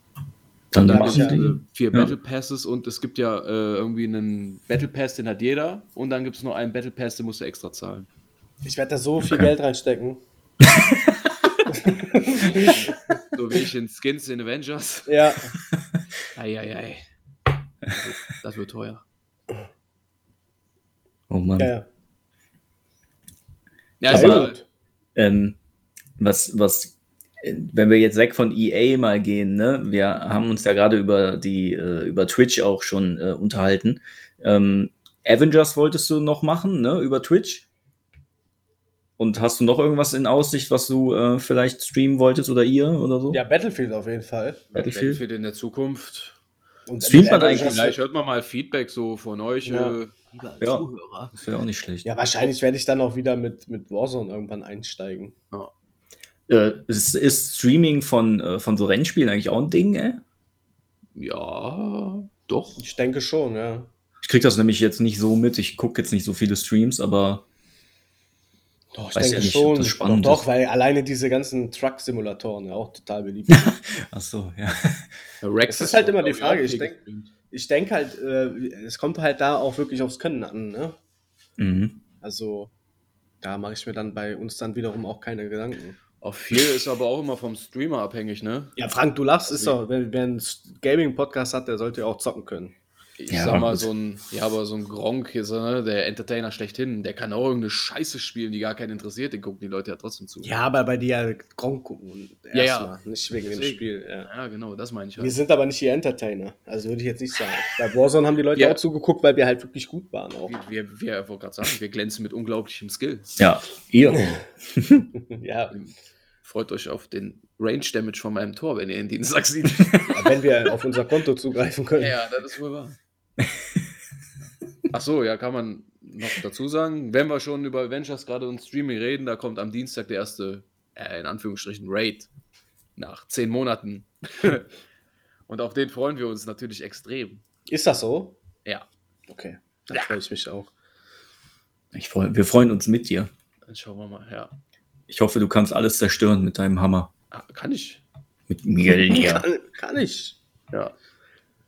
Dann da machen ja- die. Diese vier Ja. Battle Passes und es gibt ja äh, irgendwie einen Battle Pass, den hat jeder. Und dann gibt es noch einen Battle Pass, den musst du extra zahlen. Ich werde da so viel Geld reinstecken. So wie ich in Skins in Avengers. Ja. Eieiei. Das wird, das wird teuer. Oh Mann. ja, ja. Ja, Aber- aber, gut. Ähm, was, was, wenn wir jetzt weg von EA mal gehen, ne? Wir haben uns ja gerade über die, äh, über Twitch auch schon äh, unterhalten. Ähm, Avengers wolltest du noch machen, ne? Über Twitch? Und hast du noch irgendwas in Aussicht, was du äh, vielleicht streamen wolltest oder ihr oder so? ja, Battlefield auf jeden Fall. Battlefield? Battlefield in der Zukunft. Und Streamt man eigentlich Vielleicht hört man mal Feedback so von euch. Ja. Äh, Ja. Zuhörer. Das wäre auch nicht schlecht. Ja, wahrscheinlich werde ich dann auch wieder mit, mit Warzone irgendwann einsteigen. Äh, ist, ist Streaming von, äh, von so Rennspielen eigentlich auch ein Ding, ey? Ja, doch. Ich denke schon, ja. Ich krieg das nämlich jetzt nicht so mit. Ich gucke jetzt nicht so viele Streams, aber Doch, ich Weiß denke ja nicht, schon. das spannend doch, doch, ist. weil alleine diese ganzen Truck-Simulatoren ja auch total beliebt sind. ach so, ja. Rex Es ist halt hat, immer die Frage, ich denk- gestreamt. ich denke halt, äh, es kommt halt da auch wirklich aufs Können an, ne? Mhm. Also, da mache ich mir dann bei uns dann wiederum auch keine Gedanken. Auch viel ist aber auch immer vom Streamer abhängig, ne? Ja, Frank, du lachst, ist doch, wenn, wer einen Gaming-Podcast hat, der sollte ja auch zocken können. Ich Ja, sag mal, so ein, ja, aber so ein Gronk hier, so, ne, der Entertainer schlechthin, der kann auch irgendeine Scheiße spielen, die gar keinen interessiert, den gucken die Leute ja trotzdem zu. Ja, aber bei dir ja Gronk gucken. Ja, ja. erstmal, Nicht wegen dem. Spiel. Ja. Ja, genau, das meine ich Wir halt. sind aber nicht die Entertainer. Also würde ich jetzt nicht sagen. Bei Warzone haben die Leute Ja. auch zugeguckt, weil wir halt wirklich gut waren auch. Wir, wir, wir wollte gerade sagen, wir glänzen mit unglaublichem Skill. Ja, ihr. ja, Freut euch auf den Range Damage von meinem Tor, wenn ihr in den Sack seht. wenn wir auf unser Konto zugreifen können. ja, das ist wohl wahr. Ach so, ja, kann man noch dazu sagen, wenn wir schon über Avengers gerade und Streaming reden, da kommt am Dienstag der erste, äh, in Anführungsstrichen, Raid nach zehn Monaten. und auf den freuen wir uns natürlich extrem. Ist das so? Ja, Okay, dann Ja. freue ich mich auch. Ich freu, wir freuen uns mit dir. dann schauen wir mal. Ja, Ich hoffe, du kannst alles zerstören mit deinem Hammer. ah, kann ich. Mit Mjölnir. Kann, kann ich. Ja,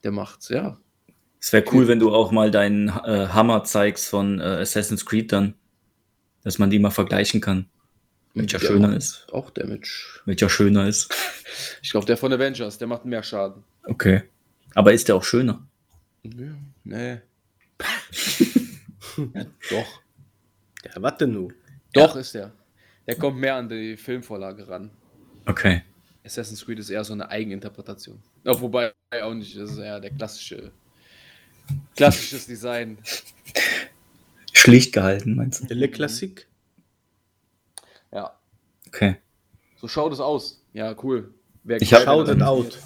der macht's, ja. Es wäre cool, wenn du auch mal deinen äh, Hammer zeigst von äh, Assassin's Creed dann. Dass man die mal vergleichen kann. Welcher Der schöner ist. Auch Damage. Welcher schöner ist. Ich glaube, der von Avengers, der macht mehr Schaden. Okay. Aber ist der auch schöner? Ja, nee. ja, doch. Ja, warte nu. Doch ist der. Der kommt mehr an die Filmvorlage ran. Okay. Assassin's Creed ist eher so eine Eigeninterpretation. Ja, wobei auch nicht, das ist eher der klassische, klassisches Design. Schlicht gehalten, meinst du? Le Classique. Ja, Okay. so schaut es aus. Ja, cool. Wer Ich hab- Shout it ähm, out.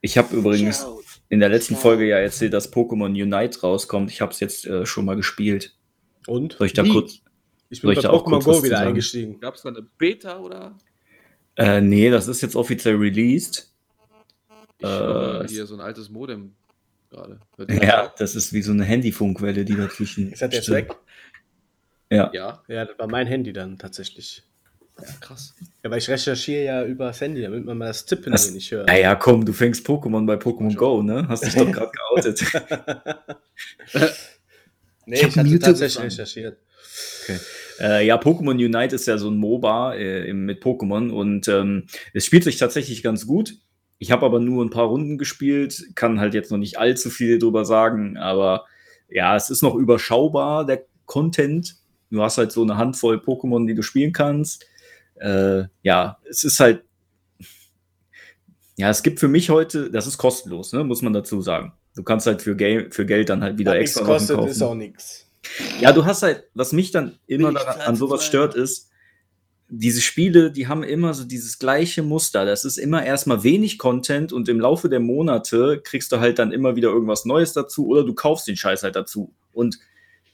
Ich habe übrigens in der letzten Folge ja erzählt, dass Pokémon Unite rauskommt. Ich habe es jetzt äh, schon mal gespielt. Und? Soll ich da Wie? kurz. Ich bin bei Pokémon kurz Go wieder eingestiegen. Gab es da eine Beta oder? Äh, nee, das ist jetzt offiziell released. Ich Äh, hier so ein altes Modem gerade. Ja, das? ist wie so eine Handyfunkwelle, die dazwischen. Ist das jetzt stimmt. weg? Ja. Ja, Ja, das war mein Handy dann tatsächlich. ja, krass. Ja, weil ich recherchiere ja über das Handy, damit man mal das Tippen Das- hier nicht hört. Naja, komm, du fängst Pokémon bei Pokémon Go, ne? Hast dich doch gerade geoutet. nee, ich hab ich hatte tatsächlich gefangen. recherchiert. Äh, ja, Pokémon Unite ist ja so ein MOBA äh, mit Pokémon und ähm, es spielt sich tatsächlich ganz gut. Ich habe aber nur ein paar Runden gespielt, kann halt jetzt noch nicht allzu viel drüber sagen, aber ja, es ist noch überschaubar, der Content. Du hast halt so eine Handvoll Pokémon, die du spielen kannst. Äh, ja, es ist halt. Ja, es gibt für mich heute, das ist kostenlos, ne, muss man dazu sagen. Du kannst halt für, Gel für Geld dann halt wieder nichts extra Sachen kostet, kaufen. ist auch nichts. Ja, du hast halt, was mich dann immer daran, an sowas stört, ist, diese Spiele, die haben immer so dieses gleiche Muster. Das ist immer erstmal wenig Content und im Laufe der Monate kriegst du halt dann immer wieder irgendwas Neues dazu oder du kaufst den Scheiß halt dazu. Und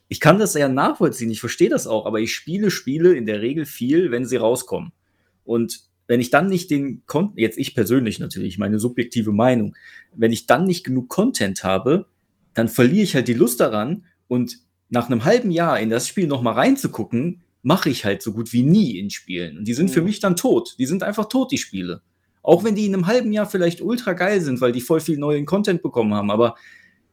ich kann das ja nachvollziehen, ich verstehe das auch, aber ich spiele Spiele in der Regel viel, wenn sie rauskommen. Und wenn ich dann nicht den Content, jetzt ich persönlich natürlich, meine subjektive Meinung, wenn ich dann nicht genug Content habe, dann verliere ich halt die Lust daran und nach einem halben Jahr in das Spiel nochmal reinzugucken, mache ich halt so gut wie nie in Spielen. Und die sind für Mhm. mich dann tot. Die sind einfach tot, die Spiele. Auch wenn die in einem halben Jahr vielleicht ultra geil sind, weil die voll viel neuen Content bekommen haben. Aber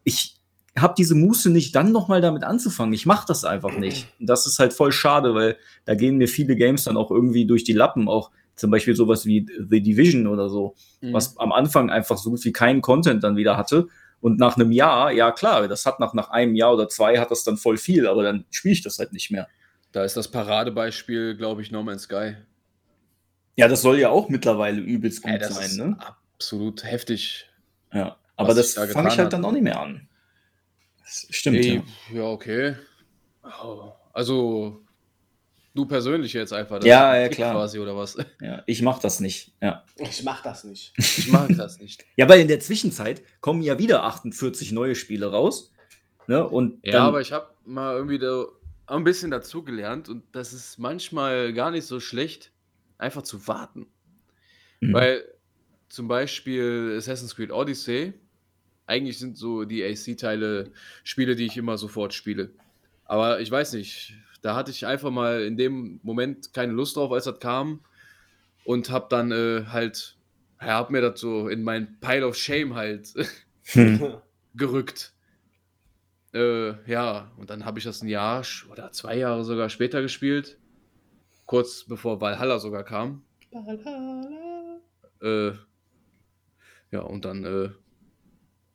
ich habe diese Muße nicht, dann nochmal damit anzufangen. Ich mache das einfach nicht. Und das ist halt voll schade, weil da gehen mir viele Games dann auch irgendwie durch die Lappen. Auch zum Beispiel sowas wie The Division oder so, Mhm. was am Anfang einfach so gut wie keinen Content dann wieder hatte. Und nach einem Jahr, ja klar, das hat nach, nach einem Jahr oder zwei hat das dann voll viel, aber dann spiele ich das halt nicht mehr. Da ist das Paradebeispiel, glaube ich, No Man's Sky. Ja, das soll ja auch mittlerweile übelst gut Ey, das sein, ist ne? absolut heftig. Ja. Aber das da fange ich halt hat. dann auch nicht mehr an. Das stimmt, Ey, ja. ja, okay. Oh, Also, du persönlich jetzt einfach. Ja, ja, klar. Quasi, oder was? ja. Ich mache das nicht. Ja. Ich mach das nicht. Ich mag das nicht. ja, weil in der Zwischenzeit kommen ja wieder 48 neue Spiele raus. Ne? Und Ja, aber ich habe mal irgendwie da ein bisschen dazugelernt und das ist manchmal gar nicht so schlecht, einfach zu warten. Mhm. Weil zum Beispiel Assassin's Creed Odyssey, eigentlich sind so die AC-Teile Spiele, die ich immer sofort spiele. Aber ich weiß nicht, da hatte ich einfach mal in dem Moment keine Lust drauf, als das kam und habe dann äh, halt, ja, hab mir das so in mein Pile of Shame halt hm. gerückt. Äh, ja, und dann habe ich das ein Jahr oder zwei Jahre sogar später gespielt. Kurz bevor Valhalla sogar kam. Äh, ja, und dann äh,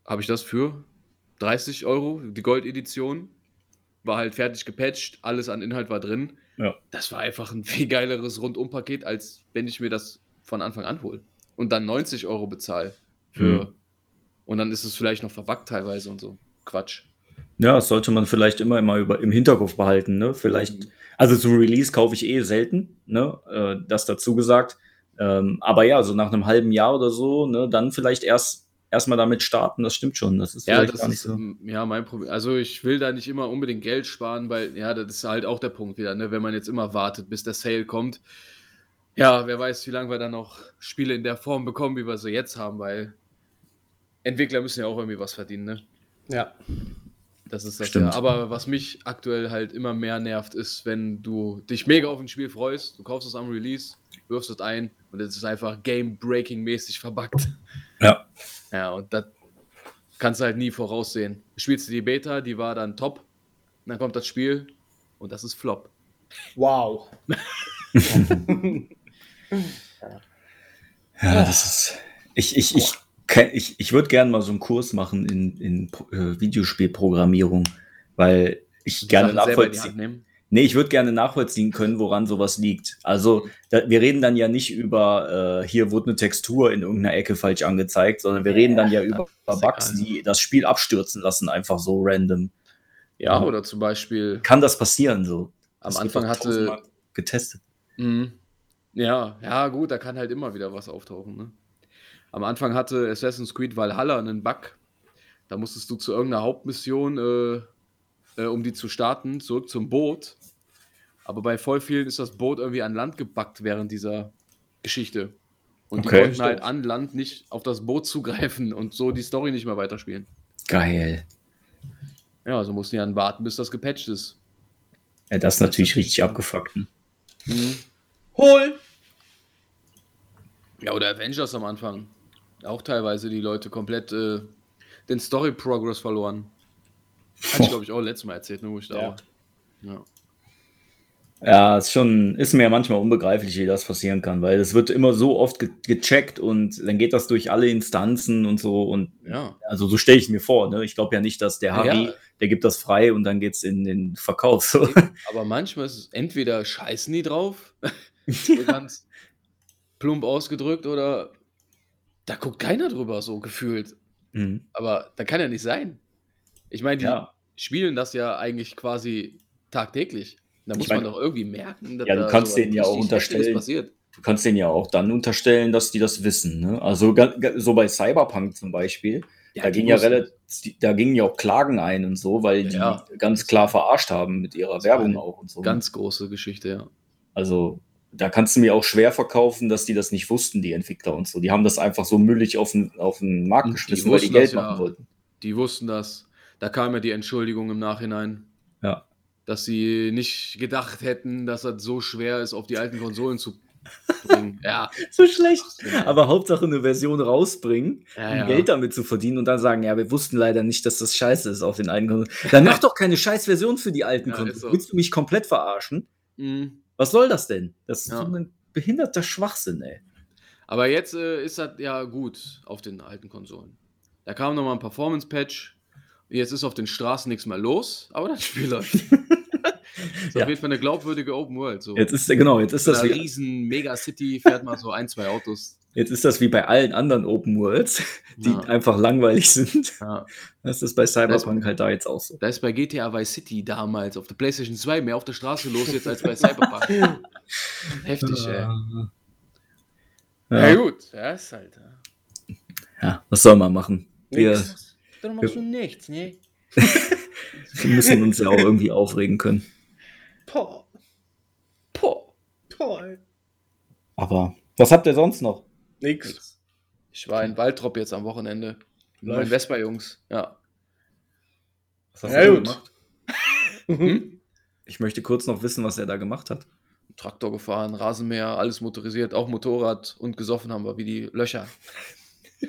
habe ich das für 30 Euro, die Gold-Edition. War halt fertig gepatcht, alles an Inhalt war drin. Ja. Das war einfach ein viel geileres Rundumpaket, als wenn ich mir das von Anfang an hole. Und dann 90 Euro bezahle. Für, Mhm. Und dann ist es vielleicht noch verwackt teilweise und so. Quatsch. Ja, das sollte man vielleicht immer mal über, im Hinterkopf behalten. Ne? Vielleicht, also zum Release kaufe ich eh selten, ne? äh, das dazu gesagt. Ähm, aber ja, so nach einem halben Jahr oder so, ne, dann vielleicht erst erstmal damit starten, das stimmt schon. Das ist Ja, das gar nicht ist so. ja mein Problem. Also ich will da nicht immer unbedingt Geld sparen, weil ja, das ist halt auch der Punkt wieder, ne? wenn man jetzt immer wartet, bis der Sale kommt. Ja, wer weiß, wie lange wir dann noch Spiele in der Form bekommen, wie wir sie jetzt haben, weil Entwickler müssen ja auch irgendwie was verdienen, ne? Ja. Das ist das Stimmt. ja. Aber was mich aktuell halt immer mehr nervt, ist, wenn du dich mega auf ein Spiel freust, du kaufst es am Release, wirfst es ein und es ist einfach Game-Breaking-mäßig verbuggt. Ja. Ja, und das kannst du halt nie voraussehen. Spielst du die Beta, die war dann top, dann kommt das Spiel und das ist Flop. Wow. Ja, das ist. Ich, ich, ich, ich, ich würde gerne mal so einen Kurs machen in, in äh, Videospielprogrammierung, weil ich gerne nachvollziehen. Nee, ich würde gerne nachvollziehen können, woran sowas liegt. Also, da, wir reden dann ja nicht über, äh, hier wurde eine Textur in irgendeiner Ecke falsch angezeigt, sondern wir reden dann ja über Bugs, die das Spiel abstürzen lassen, einfach so random. Ja, Ja. oder zum Beispiel Kann das passieren so? am Das Anfang hatte. getestet. Mhm. Ja, ja, gut, da kann halt immer wieder was auftauchen. Ne? Am Anfang hatte Assassin's Creed Valhalla einen Bug. Da musstest du zu irgendeiner Hauptmission, äh, äh, um die zu starten, zurück zum Boot. Aber bei voll vielen ist das Boot irgendwie an Land gebackt während dieser Geschichte. Und Okay. die konnten halt an Land nicht auf das Boot zugreifen und so die Story nicht mehr weiterspielen. Geil. Ja, also mussten die dann warten, bis das gepatcht ist. Ja, das ist natürlich richtig abgefuckt. ne? Hol! Ja, oder Avengers am Anfang. Auch teilweise die Leute komplett äh, den Story Progress verloren. Hatte ich, glaube ich, auch letztes Mal erzählt, ne, wo ich da Ja. war. Ja. Ja, ist schon, ist mir manchmal unbegreiflich, wie das passieren kann, weil es wird immer so oft ge gecheckt und dann geht das durch alle Instanzen und so und ja. also so stelle ich mir vor, ne? Ich glaube ja nicht, dass der Harry, Ja. der gibt das frei und dann geht's in den Verkauf. So. Aber manchmal ist es entweder scheißen die drauf, so ganz plump ausgedrückt, oder da guckt keiner drüber, so gefühlt. Mhm. Aber da kann ja nicht sein. Ich meine, die Ja. spielen das ja eigentlich quasi tagtäglich. Da Ich muss meine- man doch irgendwie merken, dass Ja, du da kannst denen ja auch unterstellen. passiert. Du kannst denen ja auch dann unterstellen, dass die das wissen. Ne? Also so bei Cyberpunk zum Beispiel, da die ging ja relativ, da gingen ja auch Klagen ein und so, weil die Ja. ganz klar verarscht haben mit ihrer Werbung auch und so. Ganz große Geschichte, ja. Also da kannst du mir auch schwer verkaufen, dass die das nicht wussten, die Entwickler und so. Die haben das einfach so müllig auf den, auf den Markt geschmissen, weil die Geld das ja. machen wollten. Die wussten das. Da kam ja die Entschuldigung im Nachhinein. Ja. Dass sie nicht gedacht hätten, dass das so schwer ist, auf die alten Konsolen zu bringen. ja. So schlecht. Aber Hauptsache eine Version rausbringen, Ja, um ja. Geld damit zu verdienen und dann sagen, ja, wir wussten leider nicht, dass das scheiße ist auf den alten Konsolen. Dann mach doch keine scheiß Version für die alten Ja, Konsolen. so. Willst du mich komplett verarschen? Mhm. Was soll das denn? Das ist Ja. so ein behinderter Schwachsinn, ey. Aber jetzt äh, ist das ja gut auf den alten Konsolen. Da kam nochmal ein Performance-Patch. Jetzt ist auf den Straßen nichts mehr los, aber das Spiel läuft. ist Ja. auf jeden Fall eine glaubwürdige Open World. So. Jetzt ist genau, jetzt ist das riesen Megacity fährt mal so ein, zwei Autos. Jetzt ist das wie bei allen anderen Open Worlds, die Ja. einfach langweilig sind. Ja. Das ist bei Cyberpunk halt da jetzt auch so. Da ist bei GTA Vice City damals auf der PlayStation 2 mehr auf der Straße los jetzt als bei Cyberpunk. Heftig, ey. Ja, Ja, gut, ja, ist halt. Ja. was soll man machen? Wir. Dann machst du nichts, ne? Wir müssen uns ja auch irgendwie aufregen können. Boah, Boah. toll. Aber was habt ihr sonst noch? Nix. Ich war in Waldrop jetzt am Wochenende. Läuft. Vespa-Jungs. Ja. Was hast Ja, du gut. gemacht? Hm? Ich möchte kurz noch wissen, was er da gemacht hat. Traktor gefahren, Rasenmäher, alles motorisiert, auch Motorrad und gesoffen haben wir wie die Löcher.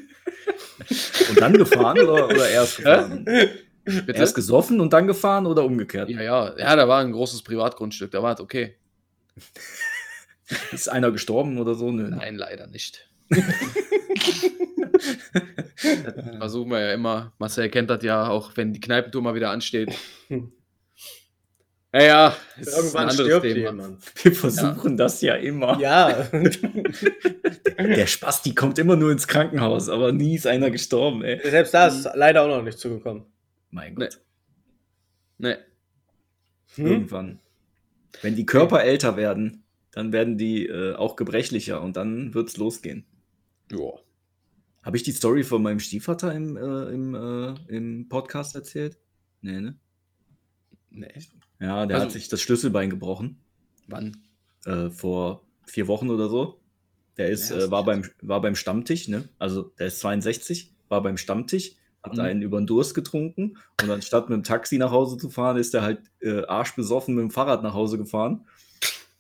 Und dann gefahren oder, oder erst gefahren? Bitte? Erst gesoffen und dann gefahren oder umgekehrt? ja, ja, ja, da war ein großes Privatgrundstück, da war es okay. Ist einer gestorben oder so? Nö. Nein, leider nicht. Das Versuchen wir ja immer. Marcel kennt das ja, auch wenn die Kneipentour mal wieder ansteht. Naja, ist Irgendwann ein anderes stirbt Thema. jemand. Wir versuchen das ja immer. Ja. Der Spasti kommt immer nur ins Krankenhaus, aber nie ist einer gestorben, ey. Selbst da ist leider auch noch nicht zugekommen. Mein Nee. Gott. Nee. Hm? Irgendwann. Wenn die Körper älter werden, dann werden die äh, auch gebrechlicher und dann wird's losgehen. Ja. Habe ich die Story von meinem Stiefvater im, äh, im, äh, im Podcast erzählt? Nee, ne? Nee. Ja, der Also- hat sich das Schlüsselbein gebrochen. Wann? Äh, vor vier Wochen oder so. Der ist, Ja, äh, war, beim, war beim Stammtisch, ne? Also der ist 62, war beim Stammtisch, hat Mhm. einen über den Durst getrunken und anstatt mit dem Taxi nach Hause zu fahren, ist er halt äh, arschbesoffen mit dem Fahrrad nach Hause gefahren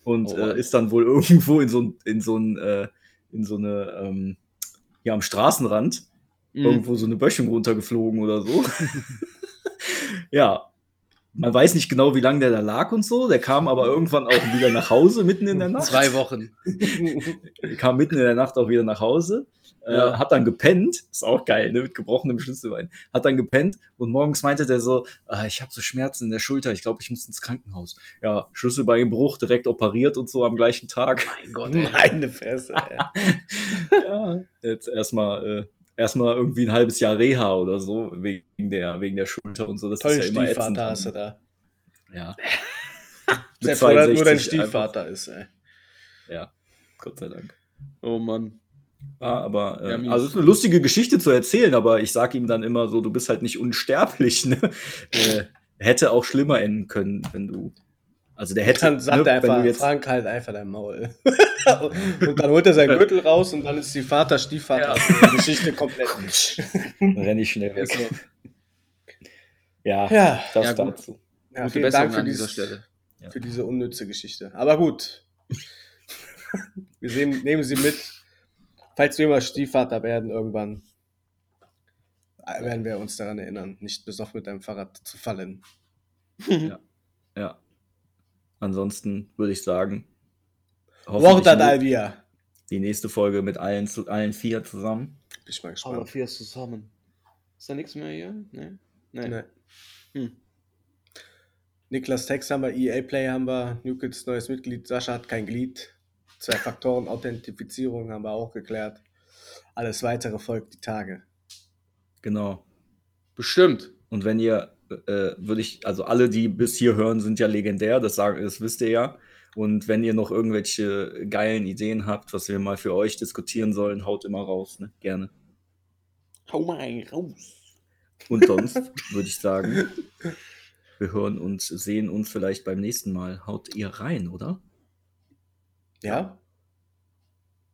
und Oh äh, ist dann wohl irgendwo in so ein, in so ein, in so eine, ähm, ja, am Straßenrand Mhm. irgendwo so eine Böschung runtergeflogen oder so. ja. Man weiß nicht genau, wie lange der da lag und so. Der kam aber irgendwann auch wieder nach Hause, mitten in der Nacht. Zwei Wochen. kam mitten in der Nacht auch wieder nach Hause. Ja. Äh, hat dann gepennt, ist auch geil, ne, mit gebrochenem Schlüsselbein. Hat dann gepennt und morgens meinte der so, ah, ich habe so Schmerzen in der Schulter, ich glaube, ich muss ins Krankenhaus. Ja, Schlüsselbeinbruch, direkt operiert und so am gleichen Tag. Mein Gott, ey. Meine Fresse. ja, jetzt erstmal äh, erstmal irgendwie ein halbes Jahr Reha oder so, wegen der, wegen der Schulter und so. Das Tollen ist ja immer ätzend. Stiefvater hast du da. Ja. Sehr froh, dass nur 62 dein einfach. Stiefvater ist, ey. Ja, Gott sei Dank. Oh Mann. Ja, aber äh, Ja, also es ist eine lustige Geschichte zu erzählen, aber ich sage ihm dann immer so, du bist halt nicht unsterblich. Ne? äh, hätte auch schlimmer enden können, wenn du. Also der hätte. Dann sagt ne, er einfach, jetzt, Frank halt einfach dein Maul. und dann holt er sein Gürtel raus und dann ist die Vater-Stiefvater-Geschichte komplett. dann renne ich schnell weg. Ja, Ja, das Ja, gut. dazu. ja gute vielen Besserung Dank für, an dieser dieses, Stelle. für diese unnütze Geschichte. Aber gut. Wir sehen, nehmen sie mit. Falls wir mal Stiefvater werden, irgendwann werden wir uns daran erinnern, nicht besoffen mit deinem Fahrrad zu fallen. Ja. Ansonsten würde ich sagen, Wort hoffentlich an ne- Alvia. die nächste Folge mit allen, zu, allen vier zusammen. Bin ich mal gespannt. vier zusammen. Ist da nichts mehr hier? Nee. Nee. Nee. Hm. Niklas Tex haben wir, EA Play haben wir, Newkits neues Mitglied, Sascha hat kein Glied. Zwei Faktoren Authentifizierung haben wir auch geklärt. Alles weitere folgt die Tage. Genau. Bestimmt. Und wenn ihr, äh, würde ich, also alle, die bis hier hören, sind ja legendär, das, sagen, das wisst ihr ja. Und wenn ihr noch irgendwelche geilen Ideen habt, was wir mal für euch diskutieren sollen, haut immer raus, ne? Gerne. Hau mal raus. Und sonst würde ich sagen, wir hören uns, sehen uns vielleicht beim nächsten Mal. Haut ihr rein, oder? Ja?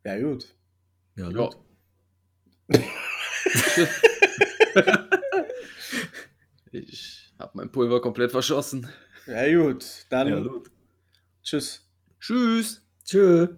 Ja, gut. Ja, Ja. Ich habe mein Pulver komplett verschossen. Ja, gut. Dann Ja, gut. tschüss. Tschüss. Tschö.